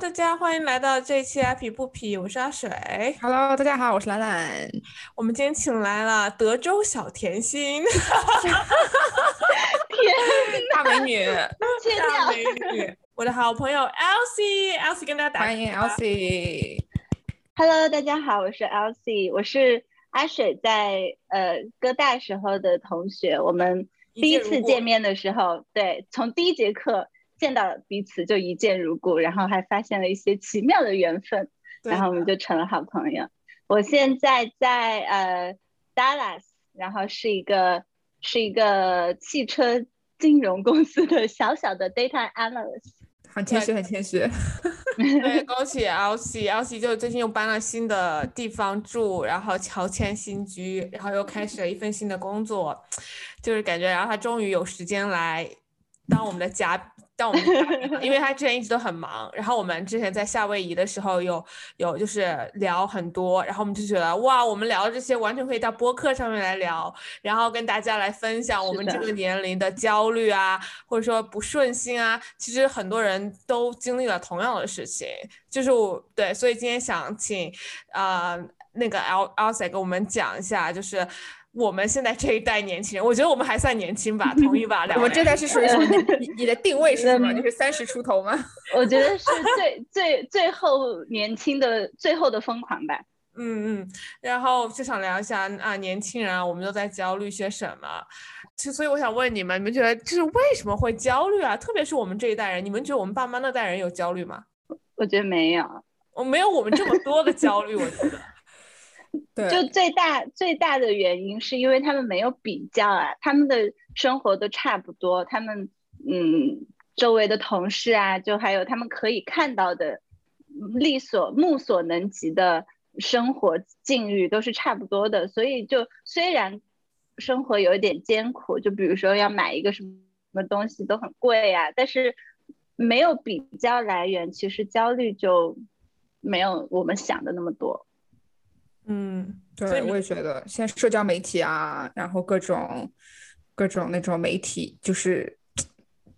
大家欢迎来到这一期阿皮不皮，我是阿水。Hello，大家好，我是兰兰。我们今天请来了德州小甜心，天大美女，大。美女，我的好朋友 Elsie，Elsie 跟大家打欢迎个招呼 Elsie。Hello，大家好，我是 Elsie，我是阿水在呃哥大时候的同学，我们第一次见面的时候，对，从第一节课见到彼此就一见如故，然后还发现了一些奇妙的缘分，然后我们就成了好朋友。我现在在呃 Dallas，然后是一个是一个汽车金融公司的小小的 data analyst。很谦虚，很谦虚。对，恭喜 Elsie，Elsie 就最近又搬了新的地方住，然后乔迁新居，然后又开始了一份新的工作，就是感觉，然后他终于有时间来当我们的嘉，当我们因为他之前一直都很忙。然后我们之前在夏威夷的时候有有就是聊很多，然后我们就觉得哇，我们聊的这些完全可以到播客上面来聊，然后跟大家来分享我们这个年龄的焦虑啊，或者说不顺心啊，其实很多人都经历了同样的事情，就是我对，所以今天想请呃那个 Alsa 给我们讲一下，就是我们现在这一代年轻人，我觉得我们还算年轻吧，同意吧？两位我们这代是属于什么？你你你的定位是什么？嗯就是三十出头吗？我觉得是最最最后年轻的最后的疯狂吧。嗯嗯，然后就想聊一下啊，年轻人啊，我们都在焦虑些什么？其实，所以我想问你们，你们觉得就是为什么会焦虑啊？特别是我们这一代人，你们觉得我们爸妈那代人有焦虑吗？我觉得没有，我没有我们这么多的焦虑，我觉得。对，就最大最大的原因是因为他们没有比较啊，他们的生活都差不多，他们嗯周围的同事啊，就还有他们可以看到的力所目所能及的生活境遇都是差不多的，所以就虽然生活有一点艰苦，就比如说要买一个什么什么东西都很贵啊，但是没有比较来源，其实焦虑就没有我们想的那么多。嗯，所以对，我也觉得现在社交媒体啊，然后各种各种那种媒体，就是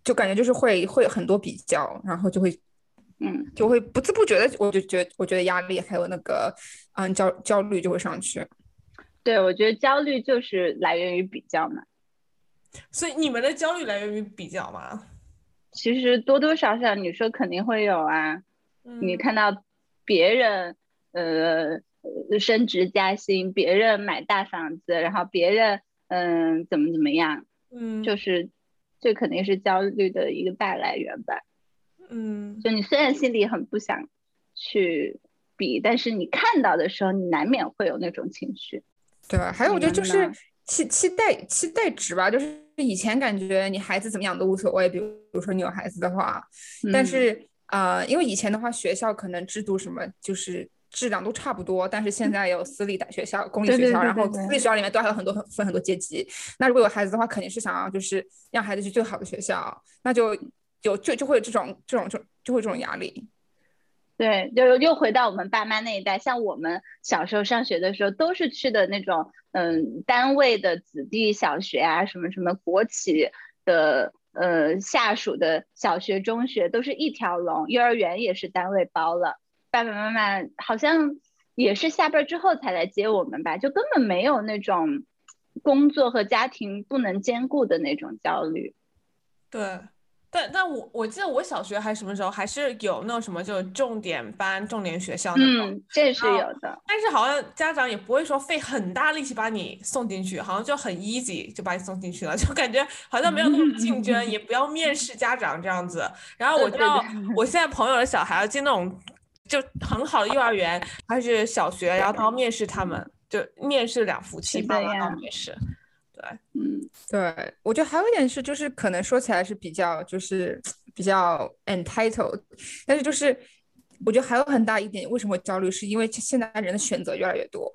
就感觉就是会会很多比较，然后就会嗯，就会不自不觉的，我就觉得我觉得压力还有那个嗯焦焦虑就会上去。对，我觉得焦虑就是来源于比较嘛。所以你们的焦虑来源于比较吗？其实多多少少你说肯定会有啊，你嗯看到别人呃呃升职加薪，别人买大房子，然后别人嗯、怎么怎么样，嗯，就是这肯定是焦虑的一个大来源吧。嗯就你虽然心里很不想去比，但是你看到的时候，你难免会有那种情绪。对吧？还有我觉得就是期期待期待值吧，就是以前感觉你孩子怎么样都无所谓，比如比如说你有孩子的话，但嗯是呃，因为以前的话学校可能制度什么就是质量都差不多，但是现在有私立大学校、公立学校，然后私立学校里面都还有很多分很多阶级。那如果有孩子的话，肯定是想要就是让孩子去最好的学校，那就有就就会有这种这种就就会有这种压力。对，就又回到我们爸妈那一代，像我们小时候上学的时候，都是去的那种嗯单位的子弟小学啊，什么什么国企的呃下属的小学、中学，都是一条龙，幼儿园也是单位包了，爸爸妈妈好像也是下班之后才来接我们吧，就根本没有那种工作和家庭不能兼顾的那种焦虑。对，但但我我记得我小学还什么时候还是有那种什么就是重点班、重点学校那种，嗯，这是有的。但是好像家长也不会说费很大力气把你送进去，好像就很 easy 就把你送进去了，就感觉好像没有那种竞争，也不要面试家长这样子。然后我知道我现在朋友的小孩要进那种就很好的幼儿园还是小学，然后他要面试他们，就面试两夫妻是爸妈要面试。对，嗯，对，我觉得还有一点是，就是可能说起来是比较，就是比较 entitled，但是就是我觉得还有很大一点，为什么会焦虑，是因为现在人的选择越来越多，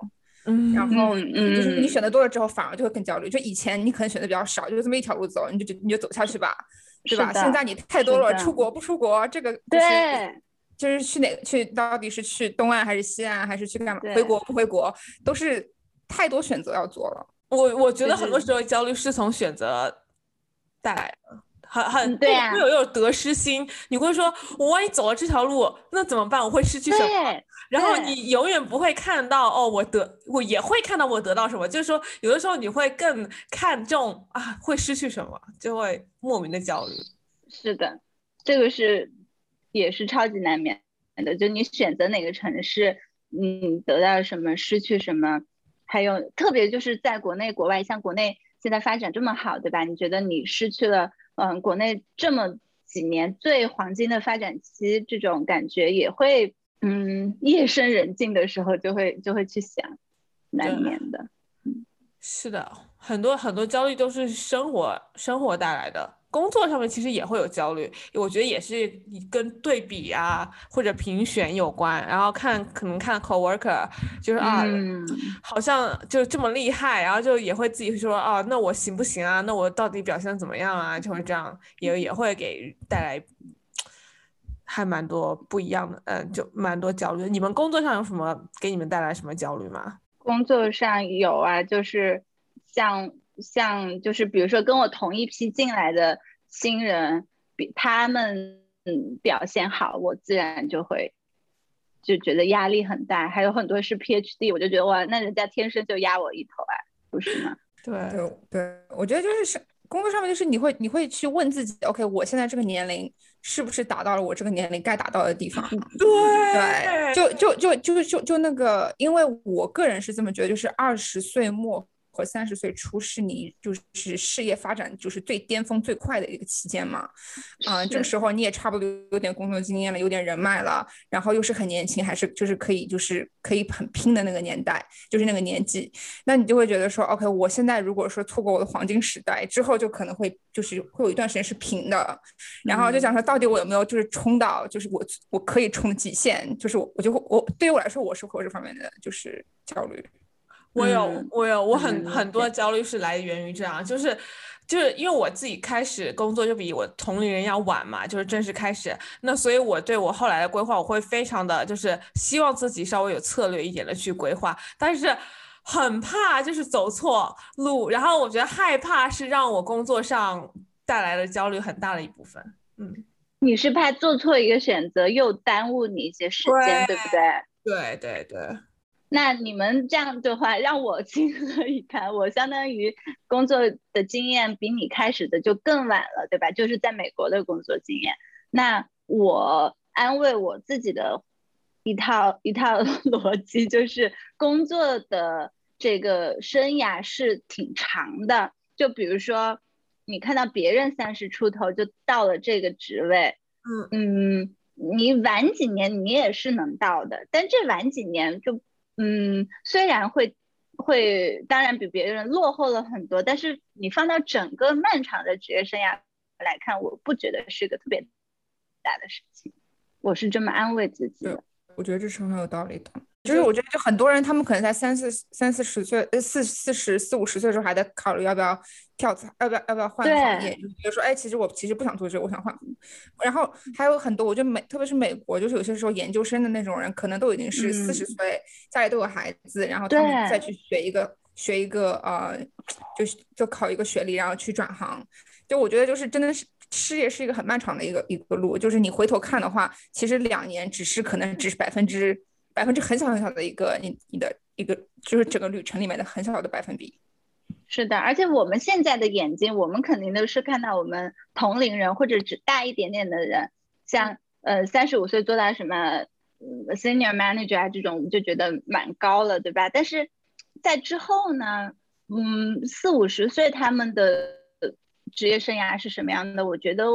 嗯然后嗯就是你嗯选择多了之后，反而就会更焦虑。就以前你可能选择比较少，就这么一条路走，你就就你就走下去吧，对吧？现在你太多了，出国不出国，这个就是对。就是去哪去，到底是去东岸还是西岸，还是去干嘛？回国不回国，都是太多选择要做了。我我觉得很多时候焦虑是从选择带来的，很很对啊会有一种得失心。你会说，我万一走了这条路，那怎么办？我会失去什么？对，然后你永远不会看到哦，我得我也会看到我得到什么，就是说有的时候你会更看重啊会失去什么，就会莫名的焦虑。是的，这个是也是超级难免的。就你选择哪个城市，嗯，得到什么，失去什么，还有特别就是在国内、国外，像国内现在发展这么好，对吧？你觉得你失去了，嗯，国内这么几年最黄金的发展期，这种感觉也会，嗯，夜深人静的时候就会就会去想，难免的。是的，很多很多焦虑都是生活生活带来的，工作上面其实也会有焦虑，我觉得也是跟对比啊或者评选有关，然后看可能看 coworker 就是啊。嗯，好像就这么厉害，然后就也会自己说啊，那我行不行啊？那我到底表现怎么样啊？就会这样，也也会给带来还蛮多不一样的，嗯，就蛮多焦虑。你们工作上有什么给你们带来什么焦虑吗？工作上有啊，就是像像就是比如说跟我同一批进来的新人，比他们嗯表现好，我自然就会就觉得压力很大。还有很多是 PhD，我就觉得哇，那人家天生就压我一头啊，不是吗？对对对，我觉得就是是工作上面，就是你会你会去问自己，OK，我现在这个年龄是不是达到了我这个年龄该达到的地方？对，就就就就就就那个，因为我个人是这么觉得，就是二十岁末和三十岁初是你就是事业发展就是最巅峰最快的一个期间嘛，啊、这个时候你也差不多有点工作经验了，有点人脉了，然后又是很年轻，还是就是可以就是可以很拼的那个年代，就是那个年纪，那你就会觉得说，OK，我现在如果说错过我的黄金时代之后，就可能会就是会有一段时间是平的，然后就想说，到底我有没有就是冲到就是我我可以冲的极限，就是我我就会我对于我来说，我是会有这方面的就是焦虑。我有嗯，我有，我很嗯很多焦虑是来源于这样，就是就是因为我自己开始工作就比我同龄人要晚嘛，就是正式开始，那所以我对我后来的规划，我会非常的就是希望自己稍微有策略一点的去规划，但是很怕就是走错路，然后我觉得害怕是让我工作上带来的焦虑很大的一部分。嗯，你是怕做错一个选择又耽误你一些时间，对不对？对对对，那你们这样的话，让我情何以堪？我相当于工作的经验比你开始的就更晚了，对吧？就是在美国的工作经验。那我安慰我自己的一套一套 逻辑，就是工作的这个生涯是挺长的。就比如说，你看到别人三十出头就到了这个职位，嗯嗯，你晚几年你也是能到的，但这晚几年就，嗯，虽然会会，当然比别人落后了很多，但是你放到整个漫长的职业生涯来看，我不觉得是个特别大的事情，我是这么安慰自己的。我觉得这是很有道理的。就是我觉得，就很多人他们可能在三四三四十岁，呃四四十四五十岁的时候还在考虑要不要跳槽，要不要要不要换行业，就比如说，哎，其实我其实不想做这个，我想换。然后还有很多，我觉得美，特别是美国，就是有些时候研究生的那种人，可能都已经是四十嗯岁，家里都有孩子，然后他们再去学一个学一个呃，就是就考一个学历，然后去转行。就我觉得就是真的是事业是一个很漫长的一个一个路，就是你回头看的话，其实两年只是可能只是百分之百分之很小很小的一个你你的一个就是整个旅程里面的很小的百分比。是的，而且我们现在的眼睛，我们肯定都是看到我们同龄人或者只大一点点的人，像呃三十五岁做到什么呃 senior manager 啊这种，我们就觉得蛮高了，对吧？但是在之后呢，嗯，四五十岁他们的职业生涯是什么样的？我觉得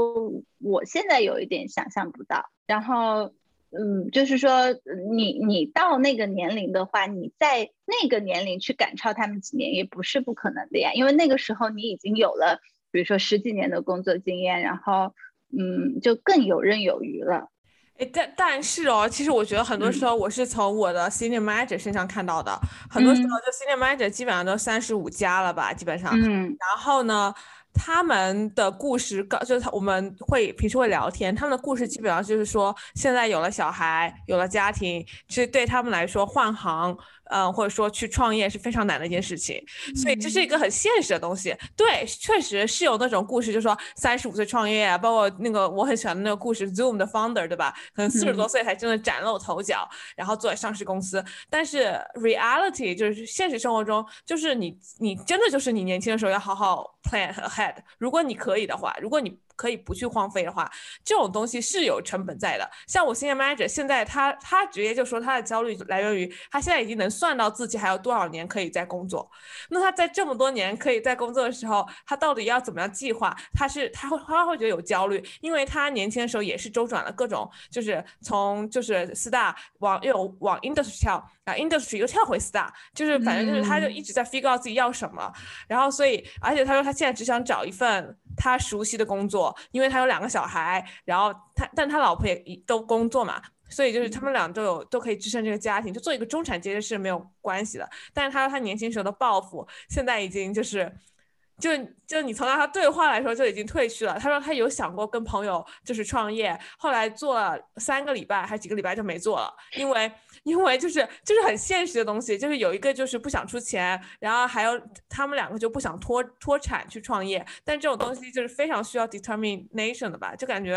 我现在有一点想象不到。然后，嗯，就是说你你到那个年龄的话，你在那个年龄去赶超他们几年也不是不可能的呀，因为那个时候你已经有了，比如说十几年的工作经验，然后，嗯，就更游刃有余了。哎，但但是哦，其实我觉得很多时候我是从我的 senior manager 身上看到的，很多时候就 senior manager 基本上都三十五加了吧，基本上。嗯。然后呢，他们的故事，告就是他我们会平时会聊天，他们的故事基本上就是说，现在有了小孩，有了家庭，其实对他们来说换行。嗯，或者说去创业是非常难的一件事情，所以这是一个很现实的东西。对，确实是有那种故事，就是说三十五岁创业啊，包括那个我很喜欢的那个故事，Zoom 的 founder，对吧？可能四十多岁才真的崭露头角，然后做上市公司。但是 reality 就是现实生活中，就是你你真的就是你年轻的时候要好好 plan ahead。如果你可以的话，如果你。可以不去荒废的话，这种东西是有成本在的。像我现在 manager，现在他他直接就说他的焦虑来源于他现在已经能算到自己还有多少年可以在工作。那他在这么多年可以在工作的时候，他到底要怎么样计划？他是他会他会觉得有焦虑，因为他年轻的时候也是周转了各种，就是从就是四大往又往 industry 跳，然后 industry 又跳回四大，就是反正就是他就一直在 figure out 自己要什么。然后所以而且他说他现在只想找一份。他熟悉的工作，因为他有两个小孩，然后他，但他老婆也都工作嘛，所以就是他们俩都有都可以支撑这个家庭，就做一个中产阶级是没有关系的。但是他说他年轻时候的抱负，现在已经就是，就就你从他对话来说就已经退去了。他说他有想过跟朋友就是创业，后来做了三个礼拜还几个礼拜就没做了，因为。因为就是就是很现实的东西，就是有一个就是不想出钱，然后还有他们两个就不想脱脱产去创业，但这种东西就是非常需要 determination 的吧，就感觉，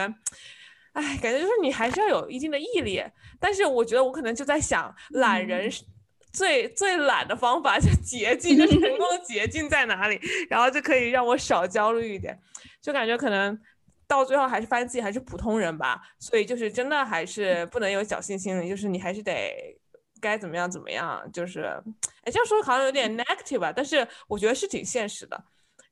哎，感觉就是你还是要有一定的毅力。但是我觉得我可能就在想，懒人最最懒的方法就捷径，就成功的捷径在哪里，然后就可以让我少焦虑一点，就感觉可能。到最后还是发现自己还是普通人吧，所以就是真的还是不能有侥幸心理，就是你还是得该怎么样怎么样，就是哎这样说好像有点 negative 吧，但是我觉得是挺现实的。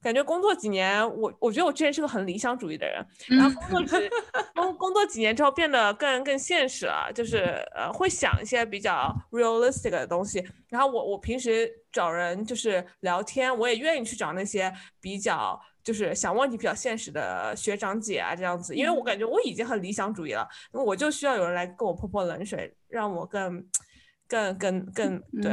感觉工作几年，我我觉得我之前是个很理想主义的人，然后工作几工工作几年之后变得更更现实了，就是呃会想一些比较 realistic 的东西。然后我我平时找人就是聊天，我也愿意去找那些比较。就是想问题比较现实的学长姐啊，这样子，因为我感觉我已经很理想主义了，我就需要有人来给我泼泼冷水，让我更、更、更、更对。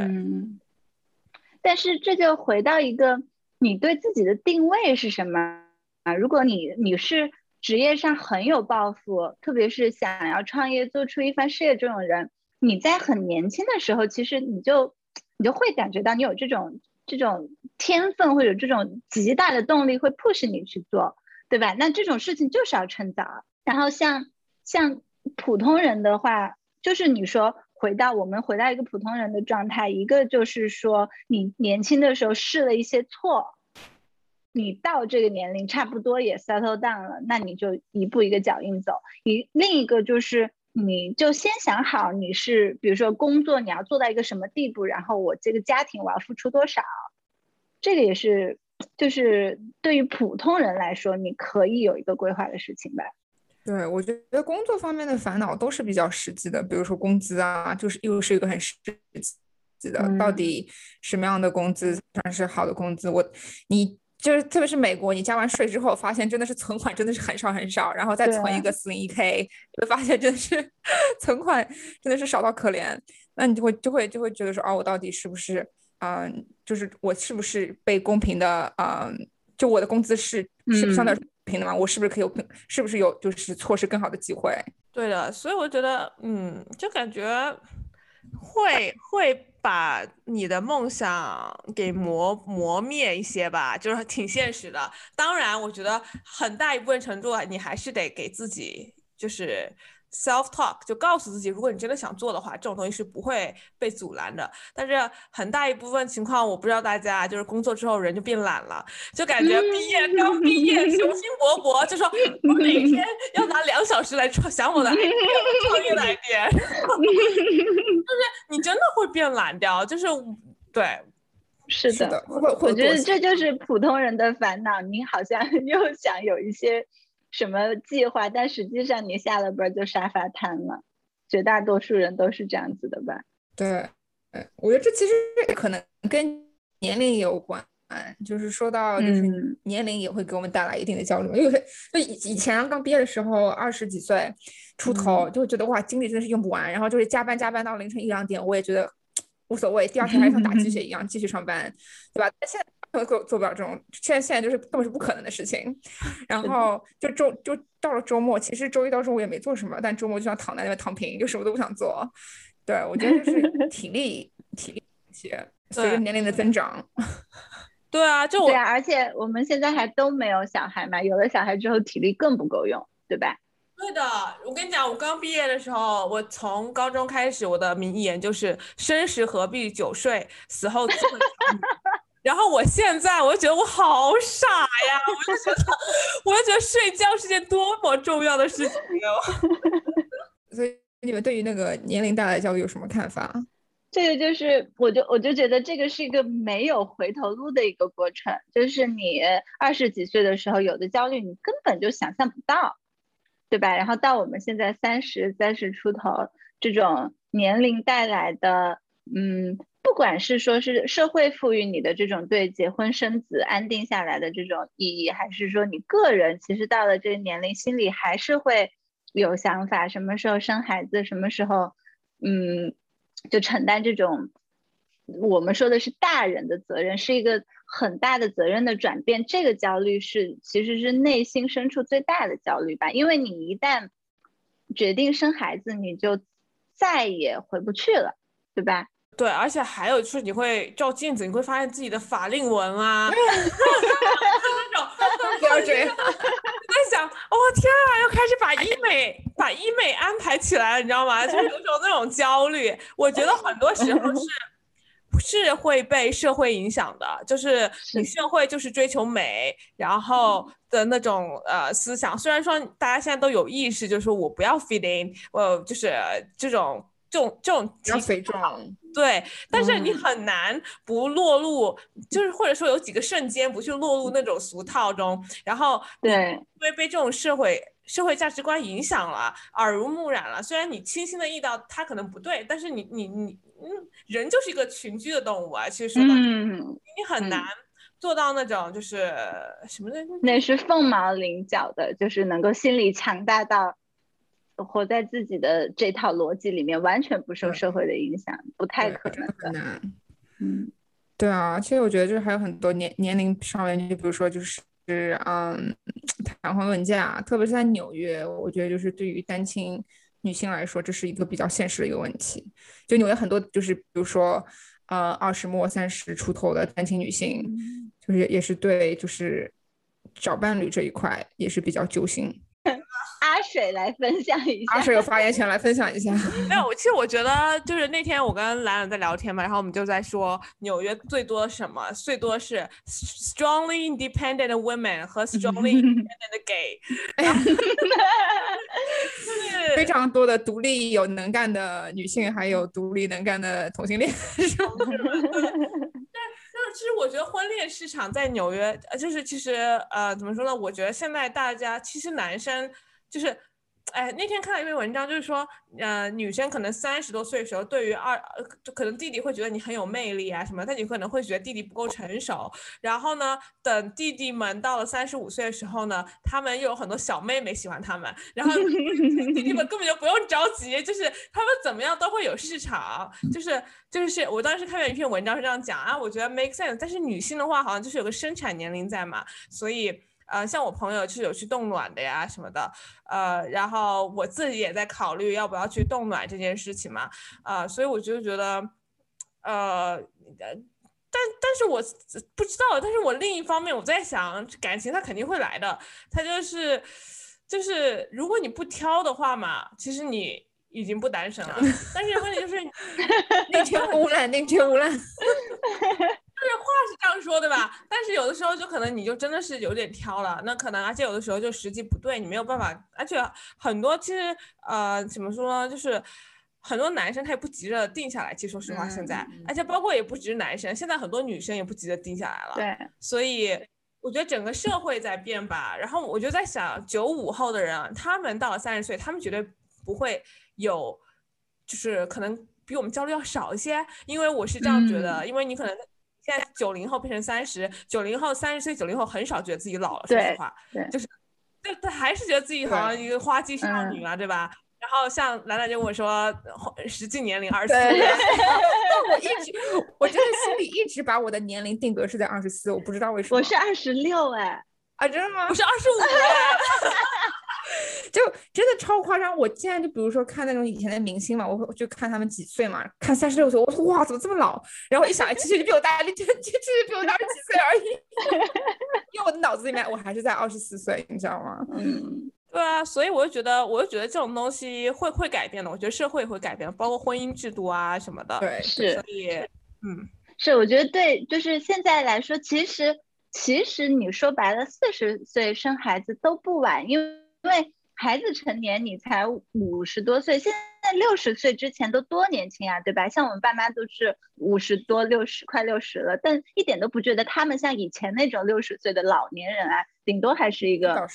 但是这就回到一个，你对自己的定位是什么啊？如果你你是职业上很有抱负，特别是想要创业做出一番事业这种人，你在很年轻的时候，其实你就你就会感觉到你有这种。这种天分或者这种极大的动力会 push 你去做，对吧？那这种事情就是要趁早。然后像像普通人的话，就是你说回到我们回到一个普通人的状态，一个就是说你年轻的时候试了一些错，你到这个年龄差不多也 settle down 了，那你就一步一个脚印走。一另一个就是。你就先想好你是，比如说工作你要做到一个什么地步，然后我这个家庭我要付出多少，这个也是，就是对于普通人来说，你可以有一个规划的事情吧。对，我觉得工作方面的烦恼都是比较实际的，比如说工资啊，就是又是一个很实际的，到底什么样的工资算是好的工资？我你。就是特别是美国，你加完税之后，发现真的是存款真的是很少很少，然后再存一个四零一 k，会发现真的是 存款真的是少到可怜。那你就会就会就会觉得说，哦，我到底是不是，嗯，就是我是不是被公平的，嗯，就我的工资是是相对平的吗？我是不是可以有，是不是有就是错失更好的机会？对的，所以我觉得，嗯，就感觉会会。把你的梦想给磨磨灭一些吧，就是挺现实的。当然，我觉得很大一部分程度，你还是得给自己就是。Self talk 就告诉自己，如果你真的想做的话，这种东西是不会被阻拦的。但是很大一部分情况，我不知道大家就是工作之后人就变懒了，就感觉毕业刚毕业雄心勃勃，就说 我每天要拿两小时来创想我的 idea，创业的 idea，就是你真的会变懒掉，就是对，是的，我觉得这就是普通人的烦恼。你好像又想有一些。什么计划？但实际上你下了班就沙发瘫了，绝大多数人都是这样子的吧？对，我觉得这其实可能跟年龄有关，就是说到就是年龄也会给我们带来一定的焦虑。因为就以以前刚毕业的时候，二十几岁出头，就会觉得哇，精力真的是用不完，然后就是加班加班到凌晨一两点，我也觉得无所谓，第二天还 像打鸡血一样继续上班，对吧？但现在本 做做不了这种，现在现在就是根本是不可能的事情。然后就周就到了周末，其实周一到周五也没做什么，但周末就想躺在那边躺平，就什么都不想做。对我觉得就是 体力体力一些，随着年龄的增长。对啊，就我对啊，而且我们现在还都没有小孩嘛，有了小孩之后体力更不够用，对吧？对的，我跟你讲，我刚毕业的时候，我从高中开始，我的名言就是“生时何必久睡，死后自会长眠”。然后我现在，我就觉得我好傻呀，我就觉得，我就觉得睡觉是件多么重要的事情 所以你们对于那个年龄带来的焦虑有什么看法？这个就是，我就我就觉得这个是一个没有回头路的一个过程，就是你二十几岁的时候有的焦虑，你根本就想象不到。对吧？然后到我们现在三十三十出头，这种年龄带来的，嗯，不管是说是社会赋予你的这种对结婚生子安定下来的这种意义，还是说你个人其实到了这个年龄，心里还是会有想法，什么时候生孩子，什么时候，嗯，就承担这种。我们说的是大人的责任，是一个很大的责任的转变。这个焦虑是其实是内心深处最大的焦虑吧，因为你一旦决定生孩子，你就再也回不去了，对吧？对，而且还有就是你会照镜子，你会发现自己的法令纹啊，那种标准。在想，哦天啊，又开始把医美把医美安排起来了，你知道吗？就是有种那种焦虑。我觉得很多时候是。是会被社会影响的，就是你社会就是追求美，然后的那种呃思想。虽然说大家现在都有意识，就是说我不要 fit in，我就是这种这种这种比较肥壮，对。但是你很难不落入，就是或者说有几个瞬间不去落入那种俗套中，然后对，因为被这种社会。社会价值观影响了，耳濡目染了。虽然你清晰的意到它可能不对，但是你你你嗯，人就是一个群居的动物啊。其实说到你很难做到那种就是什么的，那是凤毛麟角的，就是能够心理强大到活在自己的这套逻辑里面，完全不受社会的影响，不太可能的。嗯，对啊，其实我觉得就是还有很多年年龄上面，就比如说就是。是嗯，谈婚论嫁，特别是在纽约，我觉得就是对于单亲女性来说，这是一个比较现实的一个问题。就纽约很多就是，比如说呃二十末三十出头的单亲女性，就是也是对就是找伴侣这一块也是比较揪心。阿水来分享一下，阿水有发言权来分享一下。没有，其实我觉得就是那天我跟兰兰在聊天嘛，然后我们就在说纽约最多什么，最多是 strongly independent women 和 strongly independent gay，非常多的独立有能干的女性，还有独立能干的同性恋。其实我觉得婚恋市场在纽约，呃，就是其实呃，怎么说呢？我觉得现在大家其实男生就是。哎，那天看到一篇文章，就是说，呃，女生可能三十多岁的时候，对于二，就可能弟弟会觉得你很有魅力啊什么，但你可能会觉得弟弟不够成熟。然后呢，等弟弟们到了三十五岁的时候呢，他们又有很多小妹妹喜欢他们，然后 弟弟们根本就不用着急，就是他们怎么样都会有市场。就是就是我当时看到一篇文章是这样讲啊，我觉得 make sense。但是女性的话，好像就是有个生产年龄在嘛，所以。呃，像我朋友是有去冻卵的呀什么的，呃，然后我自己也在考虑要不要去冻卵这件事情嘛，呃，所以我就觉得，呃，但但是我不知道，但是我另一方面我在想，感情它肯定会来的，它就是就是如果你不挑的话嘛，其实你已经不单身了，但是问题就是宁缺毋滥，宁缺毋滥。就是话是这样说，对吧？但是有的时候就可能你就真的是有点挑了，那可能而且有的时候就时机不对，你没有办法。而且很多其实呃怎么说呢，就是很多男生他也不急着定下来。其实说实话，现在而且包括也不只是男生，现在很多女生也不急着定下来了。对，所以我觉得整个社会在变吧。然后我就在想，九五后的人，他们到了三十岁，他们绝对不会有，就是可能比我们焦虑要少一些。因为我是这样觉得，因为你可能。现在九零后变成三十，九零后三十岁，九零后很少觉得自己老了。说实话，就是，就他还是觉得自己好像一个花季少女嘛，对吧？然后像兰兰就跟我说，实际年龄二十四。但 我一直，我真的心里一直把我的年龄定格是在二十四，我不知道为什么。我是二十六哎，啊，真的吗？我是二十五哎，就真的超夸张。我现在就比如说看那种以前的明星嘛，我会就看他们几岁嘛，看三十六岁，我说哇，怎么这么老？然后一想，哎，其实就比我大，就就就其实比我大几岁而已。因为我的脑子里面我还是在二十四岁，你知道吗？嗯，对啊，所以我就觉得，我就觉得这种东西会会改变的。我觉得社会会改变，包括婚姻制度啊什么的。对，是所以，嗯，是，我觉得对，就是现在来说，其实其实你说白了，四十岁生孩子都不晚，因为因为孩子成年你才五十多岁，现在六十岁之前都多年轻啊，对吧？像我们爸妈都是五十多、六十快六十了，但一点都不觉得他们像以前那种六十岁的老年人啊，顶多还是一个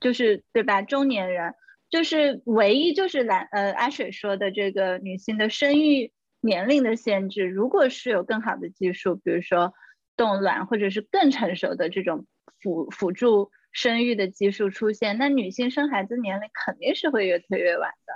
就是对吧？中年人就是唯一就是蓝呃阿水说的这个女性的生育年龄的限制，如果是有更好的技术，比如说冻卵或者是更成熟的这种辅辅助生育的技术出现，那女性生孩子年龄肯定是会越推越晚的。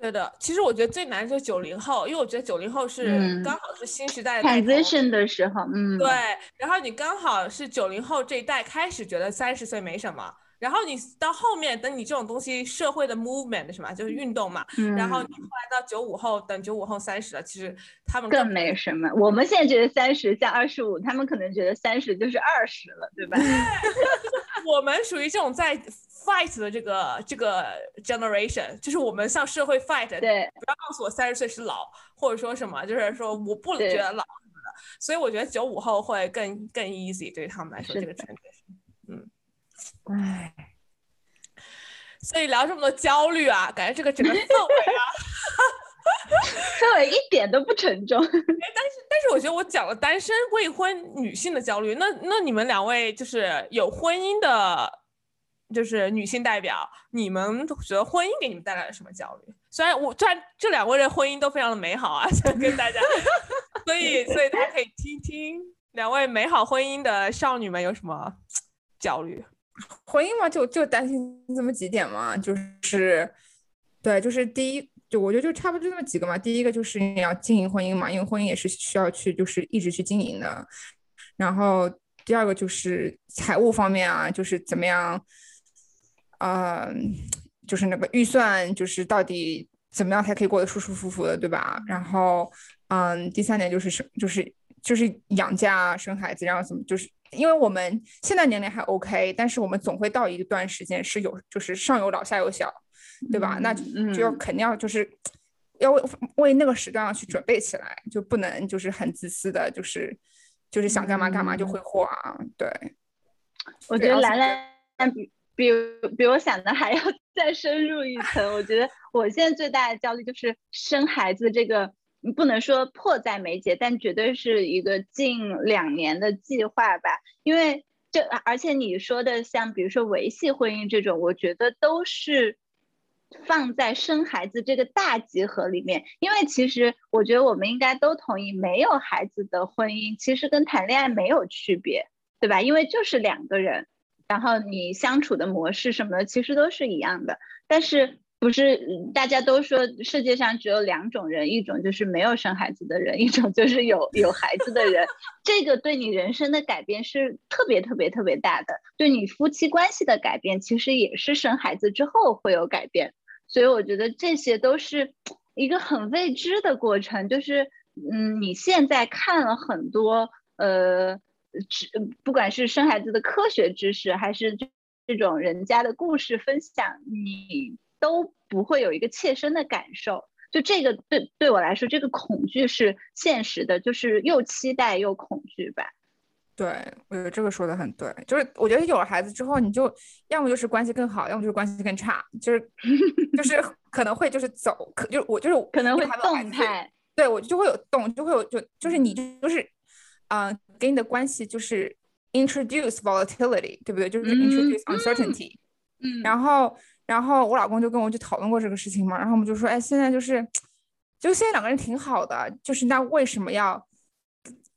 对的。其实我觉得最难就是九零后，因为我觉得九零后是嗯刚好是新时代 transition 的时候，嗯，对，然后你刚好是九零后这一代开始觉得三十岁没什么，然后你到后面等你这种东西社会的 movement 什么，就是运动嘛，嗯，然后你后来到九五后，等九五后三十了，其实他们更不没什么。我们现在觉得三十像二十五，他们可能觉得三十就是二十了，对吧？我们属于这种在 fight 的这个这个 generation，就是我们向社会 fight，对，不要告诉我三十岁是老，或者说什么，就是说我不觉得老什么的。所以我觉得九五后会更更 easy 对于他们来说这个的 transition。唉，所以聊这么多焦虑啊，感觉这个整个氛围啊，氛围一点都不沉重。但是我觉得我讲了单身未婚女性的焦虑，那那你们两位就是有婚姻的，就是女性代表，你们觉得婚姻给你们带来了什么焦虑？虽然我虽然这两位的婚姻都非常的美好啊，想跟大家，所以所以大家可以听听两位美好婚姻的少女们有什么焦虑。婚姻嘛，就就担心这么几点嘛，就是，对，就是第一，就我觉得就差不多就那么几个嘛。第一个就是你要经营婚姻嘛，因为婚姻也是需要去就是一直去经营的。然后第二个就是财务方面啊，就是怎么样，呃，就是那个预算，就是到底怎么样才可以过得舒舒服服的，对吧？然后，嗯，第三点就是生，就是就是养家生孩子，然后怎么就是。因为我们现在年龄还 OK，但是我们总会到一段时间是有，就是上有老下有小，对吧？那嗯就要肯定要就是要为为那个时段要去准备起来，就不能就是很自私的，就是就是想干嘛干嘛就挥霍啊。对，我觉得兰兰比比比我想的还要 再深入一层。我觉得我现在最大的焦虑就是生孩子这个，不能说迫在眉睫，但绝对是一个近两年的计划吧。因为这，而且你说的像比如说维系婚姻这种，我觉得都是。放在生孩子这个大集合里面，因为其实我觉得我们应该都同意，没有孩子的婚姻其实跟谈恋爱没有区别，对吧？因为就是两个人，然后你相处的模式什么的其实都是一样的。但是不是大家都说世界上只有两种人，一种就是没有生孩子的人，一种就是有有孩子的人。这个对你人生的改变是特别特别特别大的，对你夫妻关系的改变其实也是生孩子之后会有改变。所以我觉得这些都是一个很未知的过程，就是嗯，你现在看了很多呃，知不管是生孩子的科学知识，还是这这种人家的故事分享，你都不会有一个切身的感受。就这个对对我来说，这个恐惧是现实的，就是又期待又恐惧吧。对，我觉得这个说的很对，就是我觉得有了孩子之后，你就要么就是关系更好，要么就是关系更差，就是 就是可能会就是走，可就我就是可能会动态，对我就会有动，就会有就就是你就是啊、呃给你的关系就是 introduce volatility，对不对？就是嗯 introduce 嗯。uncertainty，、嗯。然后然后我老公就跟我去讨论过这个事情嘛，然后我们就说，哎，现在就是就现在两个人挺好的，就是那为什么要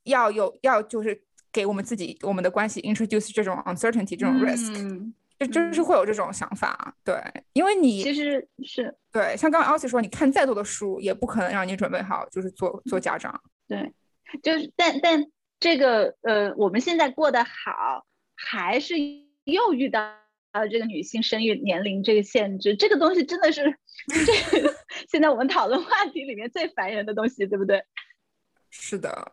要有要就是给我们自己我们的关系 introduce 这种 uncertainty 这种 risk，、嗯，就就是会有这种想法，对，因为你其实是对像刚刚 Elsie 说，你看再多的书也不可能让你准备好就是做做家长。对，就是但但这个呃，我们现在过得好，还是又遇到这个女性生育年龄这个限制？这个东西真的是 这现在我们讨论话题里面最烦人的东西，对不对？是的，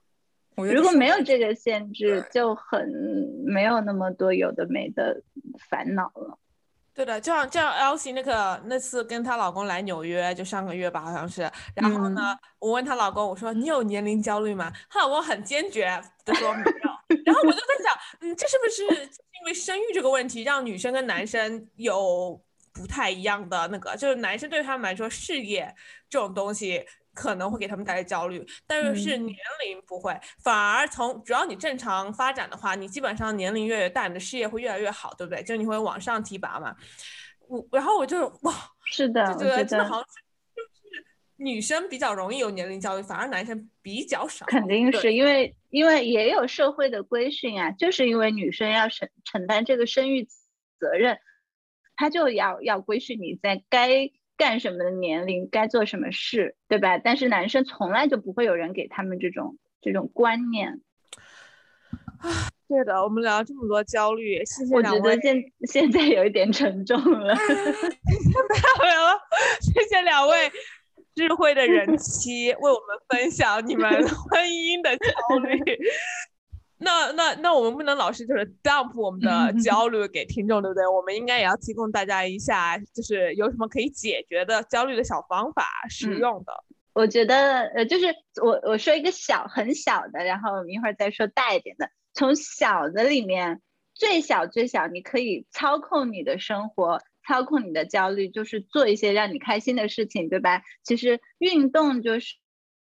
如果没有这个限制，就很没有那么多有的没的烦恼了。对的，就像就像 L C 那个那次跟她老公来纽约，就上个月吧，好像是。然后呢，我问她老公，我说你有年龄焦虑吗？她老公很坚决的说没有。然后我就在想，嗯，这是不是因为生育这个问题，让女生跟男生有不太一样的那个？就是男生对他们来说，事业这种东西。可能会给他们带来焦虑，但是是年龄不会，反而从只要你正常发展的话，你基本上年龄越越大，你的事业会越来越好，对不对？就你会往上提拔嘛。我然后我就哇，是的，就觉得真的好像是就是女生比较容易有年龄焦虑，反而男生比较少。肯定是因为因为也有社会的规训啊，就是因为女生要承承担这个生育责任，她就要要规训你在该。干什么的年龄该做什么事，对吧？但是男生从来就不会有人给他们这种这种观念。啊，对的，我们聊了这么多焦虑，谢谢两位。我觉得现现在有一点沉重了。没有了，谢谢两位智慧的人 妻为我们分享你们婚姻的焦虑。那那那我们不能老是就是 dump 我们的焦虑给听众，对不对？我们应该也要提供大家一下，就是有什么可以解决的焦虑的小方法，实用的。我觉得呃，就是我我说一个小很小的，然后我们一会儿再说大一点的。从小的里面，最小最小，你可以操控你的生活，操控你的焦虑，就是做一些让你开心的事情，对吧？其实运动就是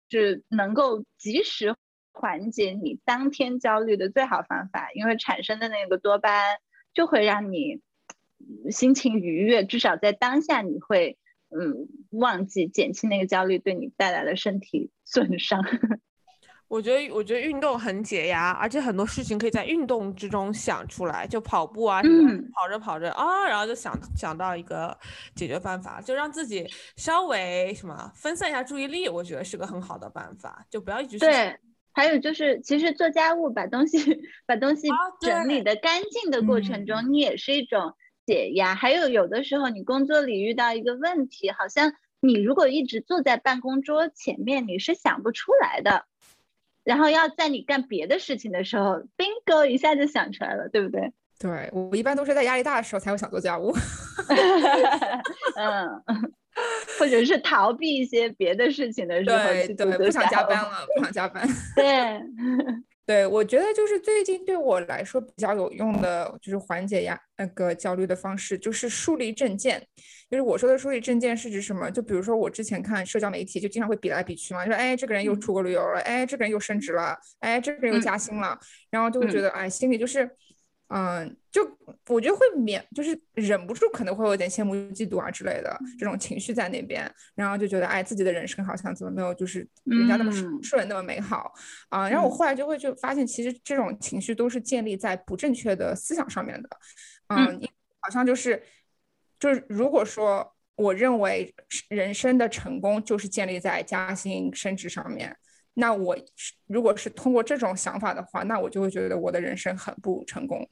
是能够及时。缓解你当天焦虑的最好方法，因为产生的那个多巴胺就会让你心情愉悦，至少在当下你会嗯忘记减轻那个焦虑对你带来的身体 损伤。我觉得我觉得运动很解压，而且很多事情可以在运动之中想出来，就跑步啊，跑着跑着啊，然后就想想到一个解决办法，就让自己稍微什么分散一下注意力，我觉得是个很好的办法，就不要一直对。还有就是，其实做家务、把东西、把东西整理的干净的过程中，你也是一种解压。还有有的时候，你工作里遇到一个问题，好像你如果一直坐在办公桌前面，你是想不出来的。然后要在你干别的事情的时候，bingo 一下就想出来了，对不对？对我一般都是在压力大的时候才会想做家务。嗯。或者是逃避一些别的事情的时候，对对，不想加班了，不想加班。对，对我觉得就是最近对我来说比较有用的，就是缓解压那个焦虑的方式，就是树立正见。就是我说的树立正见是指什么？就比如说我之前看社交媒体，就经常会比来比去嘛，就说哎这个人又出国旅游了，哎这个人又升职了，哎这个人又加薪了，然后就会觉得哎心里就是。嗯，就我觉得会免，就是忍不住可能会有点羡慕、嫉妒啊之类的这种情绪在那边，然后就觉得哎，自己的人生好像怎么没有就是人家那么顺、那么美好啊。然后我后来就会就发现，其实这种情绪都是建立在不正确的思想上面的。嗯，好像就是就是如果说我认为人生的成功就是建立在加薪升职上面。那我如果是通过这种想法的话，那我就会觉得我的人生很不成功，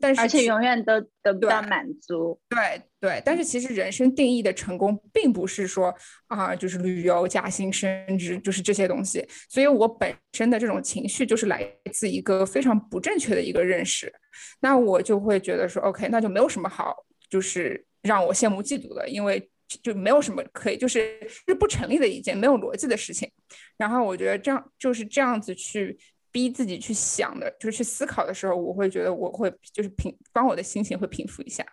但是而且永远都得不到满足。对对，但是其实人生定义的成功，并不是说啊，就是旅游、加薪、升职，就是这些东西。所以我本身的这种情绪，就是来自一个非常不正确的一个认识。那我就会觉得说，OK，那就没有什么好，就是让我羡慕嫉妒的，因为。就没有什么可以，就是是不成立的一件没有逻辑的事情。然后我觉得这样就是这样子去逼自己去想的，就是去思考的时候，我会觉得我会就是平帮我的心情会平复一下。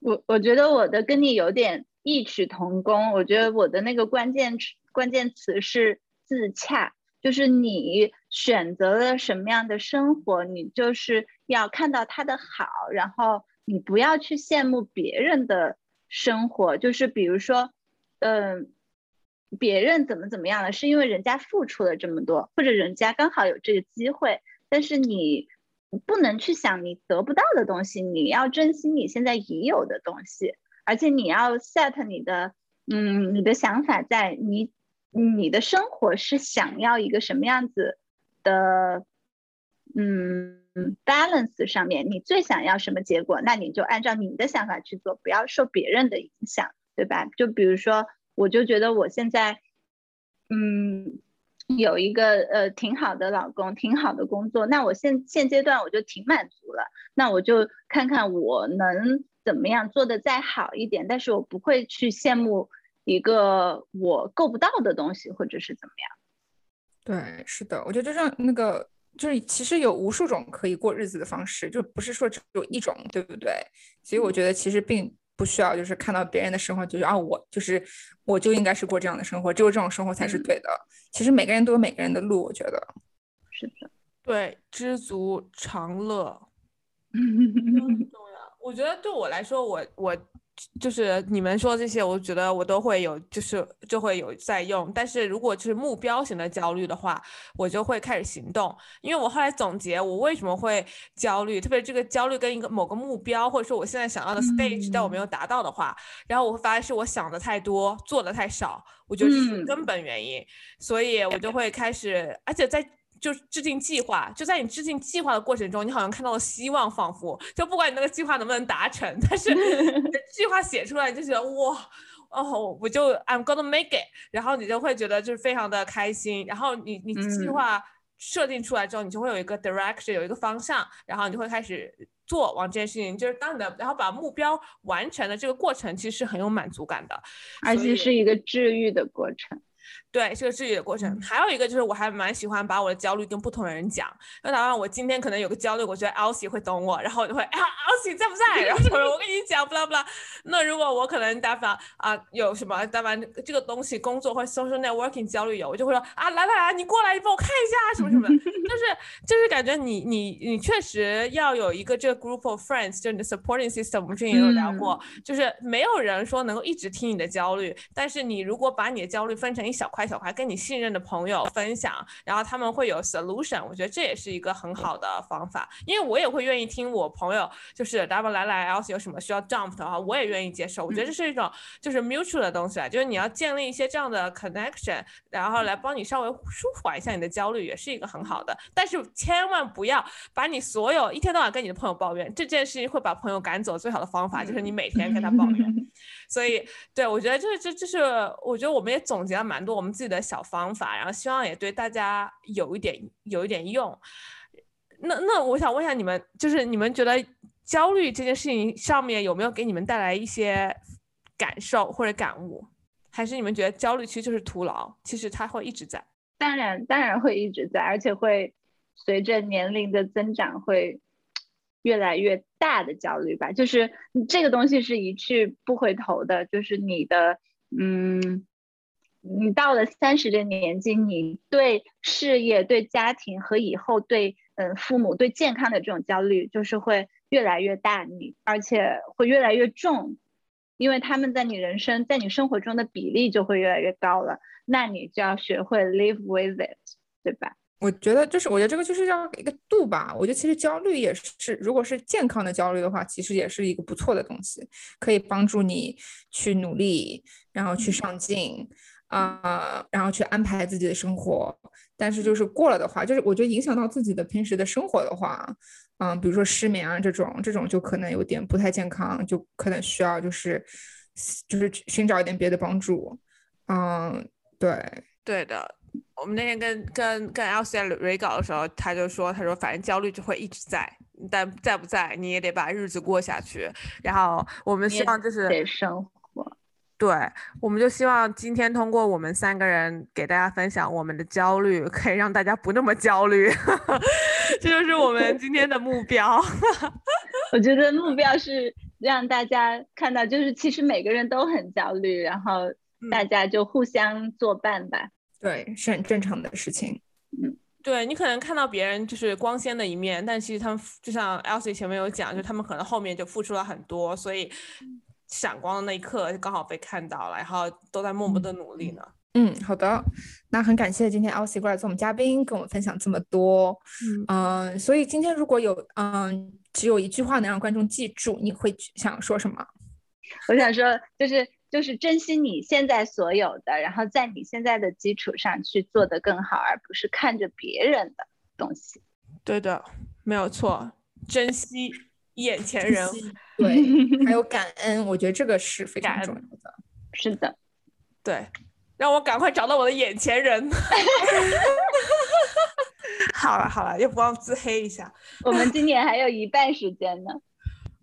我我觉得我的跟你有点异曲同工。我觉得我的那个关键词关键词是自洽，就是你选择了什么样的生活，你就是要看到他的好，然后你不要去羡慕别人的。生活就是比如说，嗯，别人怎么怎么样了，是因为人家付出了这么多，或者人家刚好有这个机会，但是你不能去想你得不到的东西，你要珍惜你现在已有的东西，而且你要 set 你的，嗯，你的想法在你你的生活是想要一个什么样子的嗯嗯 balance 上面，你最想要什么结果，那你就按照你的想法去做，不要受别人的影响，对吧？就比如说，我就觉得我现在，嗯，有一个呃挺好的老公，挺好的工作，那我现现阶段我就挺满足了，那我就看看我能怎么样做的再好一点，但是我不会去羡慕一个我够不到的东西，或者是怎么样。对，是的，我觉得就像那个，就是其实有无数种可以过日子的方式，就不是说只有一种，对不对？所以我觉得其实并不需要，就是看到别人的生活，就是啊，我就是我就应该是过这样的生活，只有这种生活才是对的。其实每个人都有每个人的路，我觉得是的，对，知足常乐 很重要。我觉得对我来说，我我。就是你们说这些，我觉得我都会有，就是就会有在用。但是如果就是目标型的焦虑的话，我就会开始行动。因为我后来总结，我为什么会焦虑，特别这个焦虑跟一个某个目标，或者说我现在想要的 stage，但我没有达到的话，然后我会发现是我想的太多，做的太少，我觉得这是根本原因。所以我就会开始，而且在。就制定计划，就在你制定计划的过程中，你好像看到了希望，仿佛就不管你那个计划能不能达成，但是计划写出来你就觉得哇，哦，我就 I'm gonna make it，然后你就会觉得就是非常的开心，然后你你计划设定出来之后，你就会有一个 direction，有一个方向，然后你就会开始做往这件事情，就是当你的然后把目标完成的这个过程，其实是很有满足感的，而且是一个治愈的过程。对，是个治愈的过程。还有一个就是，我还蛮喜欢把我的焦虑跟不同的人讲。那哪怕我今天可能有个焦虑，我觉得 Elsie 会懂我，然后我就会，哎，Elsie 在不在？然后我跟你讲，不啦不啦。那如果我可能打反啊，有什么打反这个东西工作或 social networking 焦虑有，我就会说啊，来来来，你过来，你帮我看一下什么什么。就是就是感觉你你你确实要有一个这个 group of friends，就是你的 supporting system。我们之前也有聊过，就是没有人说能够一直听你的焦虑，但是你如果把你的焦虑分成一小块。小块跟你信任的朋友分享，然后他们会有 solution，我觉得这也是一个很好的方法。因为我也会愿意听我朋友，就是 double 来来 else 有什么需要 jump 的话，我也愿意接受。我觉得这是一种就是 mutual 的东西啊，就是你要建立一些这样的 connection，然后来帮你稍微舒缓一下你的焦虑，也是一个很好的。但是千万不要把你所有一天到晚跟你的朋友抱怨这件事情，会把朋友赶走。最好的方法就是你每天跟他抱怨。所以，对我觉得这这这是我觉得我们也总结了蛮多我们。自己的小方法，然后希望也对大家有一点有一点用。那那我想问一下你们，就是你们觉得焦虑这件事情上面有没有给你们带来一些感受或者感悟？还是你们觉得焦虑其实就是徒劳？其实它会一直在。当然，当然会一直在，而且会随着年龄的增长会越来越大的焦虑吧。就是这个东西是一去不回头的，就是你的嗯。你到了三十的年纪，你对事业、对家庭和以后对嗯父母、对健康的这种焦虑，就是会越来越大，你而且会越来越重，因为他们在你人生、在你生活中的比例就会越来越高了。那你就要学会 live with it，对吧？我觉得就是，我觉得这个就是要一个度吧。我觉得其实焦虑也是，如果是健康的焦虑的话，其实也是一个不错的东西，可以帮助你去努力，然后去上进。啊，然后去安排自己的生活，但是就是过了的话，就是我觉得影响到自己的平时的生活的话，嗯，比如说失眠啊这种，这种就可能有点不太健康，就可能需要就是就是寻找一点别的帮助。嗯，对，对的。我们那天跟跟跟 L C 在 re 稿的时候，他就说，他说反正焦虑就会一直在，但在不在你也得把日子过下去。然后我们希望就是得生。对，我们就希望今天通过我们三个人给大家分享我们的焦虑，可以让大家不那么焦虑，这就是我们今天的目标。我觉得目标是让大家看到，就是其实每个人都很焦虑，然后大家就互相作伴吧。对，是很正常的事情。嗯，对你可能看到别人就是光鲜的一面，但其实他们就像 Elsie 前面有讲，就他们可能后面就付出了很多，所以。闪光的那一刻刚好被看到了，然后都在默默的努力呢。嗯，好的，那很感谢今天 Elsie 过来做我们嘉宾，跟我们分享这么多。嗯，所以今天如果有嗯只有一句话能让观众记住，你会想说什么？我想说就是就是珍惜你现在所有的，然后在你现在的基础上去做得更好，而不是看着别人的东西。对的，没有错，珍惜眼前人，对，还有感恩，我觉得这个是非常重要的。是的，对，让我赶快找到我的眼前人。好了好了，又不忘自黑一下。我们今年还有一半时间呢。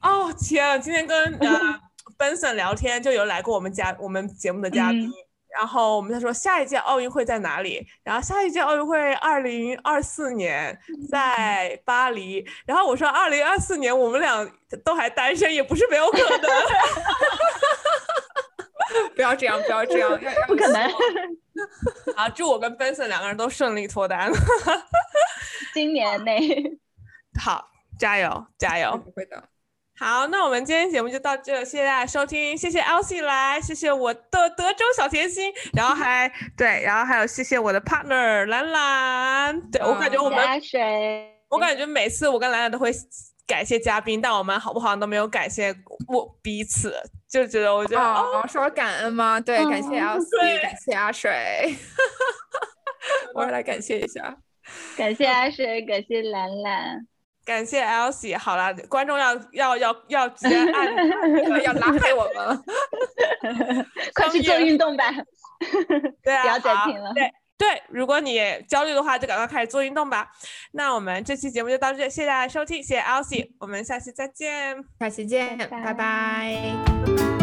哦天啊，今天跟呃 Benson 聊天，就有来过我们家我们节目的嘉宾，嗯然后我们在说下一届奥运会在哪里，然后下一届奥运会二零二四年在巴黎，然后我说二零二四年我们俩都还单身，也不是没有可能。不要这样，不要这样，不可能，啊，祝我跟 Benson 两个人都顺利脱单。今年内好，加油加油！不会的。好，那我们今天节目就到这，谢谢大家收听，谢谢 Elsie 来，谢谢我的德州小甜心，然后还对，然后还有谢谢我的 partner 兰兰，对我感觉我们，加水，我感觉每次我跟兰兰都会感谢嘉宾，但我们好不好都没有感谢我彼此，就觉得我觉得哦，哦，说感恩吗？对，感谢嗯 Elsie，感谢阿水，我要来感谢一下。感谢阿水，感谢兰兰。感谢 Elsie，好了，观众要要要要直接按 要拉黑我们了。快去做运动吧，对啊，不要再听了对对，如果你焦虑的话，就赶快开始做运动吧。那我们这期节目就到这，谢谢大家收听，谢谢 Elsie，我们下期再见。下期见，拜拜拜拜